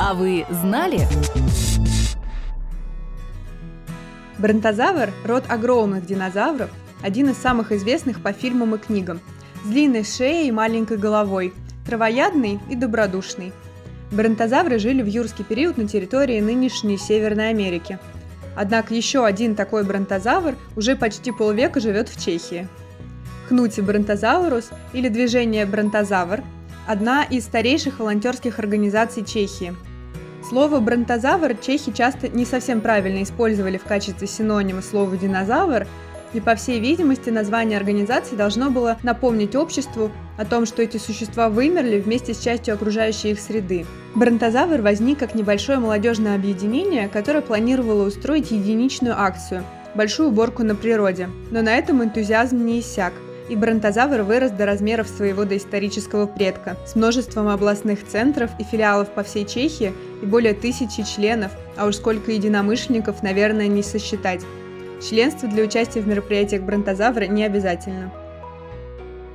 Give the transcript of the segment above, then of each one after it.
А вы знали? Бронтозавр – род огромных динозавров, один из самых известных по фильмам и книгам. С длинной шеей и маленькой головой, травоядный и добродушный. Бронтозавры жили в юрский период на территории нынешней Северной Америки. Однако еще один такой бронтозавр уже почти полвека живет в Чехии. Хнути бронтозаурус или движение бронтозавр – одна из старейших волонтерских организаций Чехии. Слово бронтозавр чехи часто не совсем правильно использовали в качестве синонима слова динозавр, и, по всей видимости, название организации должно было напомнить обществу о том, что эти существа вымерли вместе с частью окружающей их среды. Бронтозавр возник как небольшое молодежное объединение, которое планировало устроить единичную акцию – большую уборку на природе. Но на этом энтузиазм не иссяк – и бронтозавр вырос до размеров своего доисторического предка, с множеством областных центров и филиалов по всей Чехии и более тысячи членов, а уж сколько единомышленников, наверное, не сосчитать. Членство для участия в мероприятиях бронтозавра не обязательно.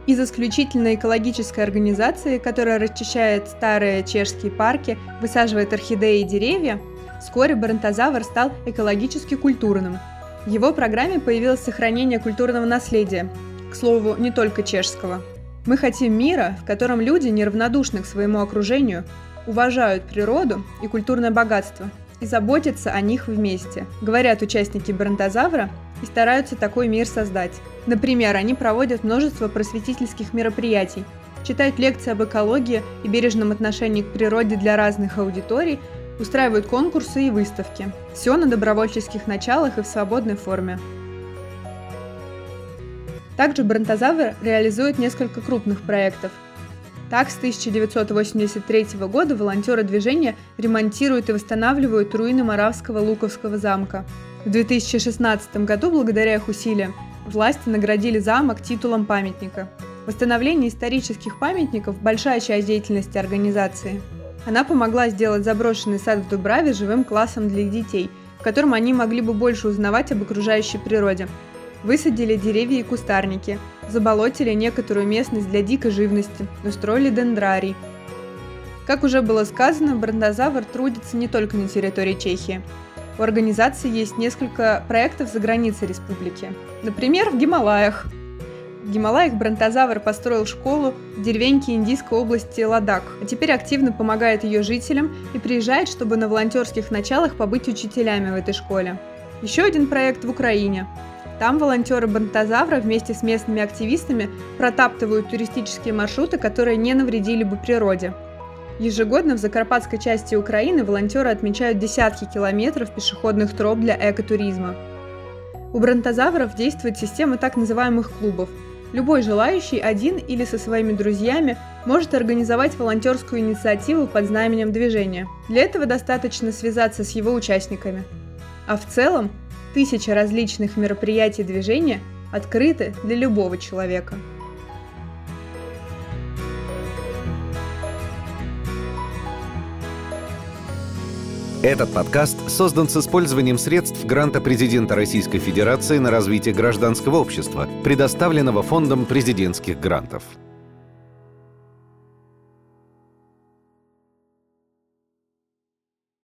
Из исключительно экологической организации, которая расчищает старые чешские парки, высаживает орхидеи и деревья, вскоре бронтозавр стал экологически культурным. В его программе появилось сохранение культурного наследия, к слову, не только чешского. Мы хотим мира, в котором люди неравнодушны к своему окружению, уважают природу и культурное богатство и заботятся о них вместе, говорят участники Бронтозавра и стараются такой мир создать. Например, они проводят множество просветительских мероприятий, читают лекции об экологии и бережном отношении к природе для разных аудиторий, устраивают конкурсы и выставки. Все на добровольческих началах и в свободной форме. Также Бронтозавр реализует несколько крупных проектов. Так, с 1983 года волонтеры движения ремонтируют и восстанавливают руины Моравского Луковского замка. В 2016 году, благодаря их усилиям, власти наградили замок титулом памятника. Восстановление исторических памятников – большая часть деятельности организации. Она помогла сделать заброшенный сад в Дубраве живым классом для детей, в котором они могли бы больше узнавать об окружающей природе, Высадили деревья и кустарники, заболотили некоторую местность для дикой живности, устроили дендрарий. Как уже было сказано, бронтозавр трудится не только на территории Чехии. У организации есть несколько проектов за границей республики. Например, в Гималаях. В Гималаях бронтозавр построил школу в деревеньке Индийской области Ладак, а теперь активно помогает ее жителям и приезжает, чтобы на волонтерских началах побыть учителями в этой школе. Еще один проект в Украине. Там волонтеры Бантазавра вместе с местными активистами протаптывают туристические маршруты, которые не навредили бы природе. Ежегодно в закарпатской части Украины волонтеры отмечают десятки километров пешеходных троп для экотуризма. У бронтозавров действует система так называемых клубов. Любой желающий один или со своими друзьями может организовать волонтерскую инициативу под знаменем движения. Для этого достаточно связаться с его участниками. А в целом Тысячи различных мероприятий движения открыты для любого человека. Этот подкаст создан с использованием средств гранта президента Российской Федерации на развитие гражданского общества, предоставленного Фондом президентских грантов.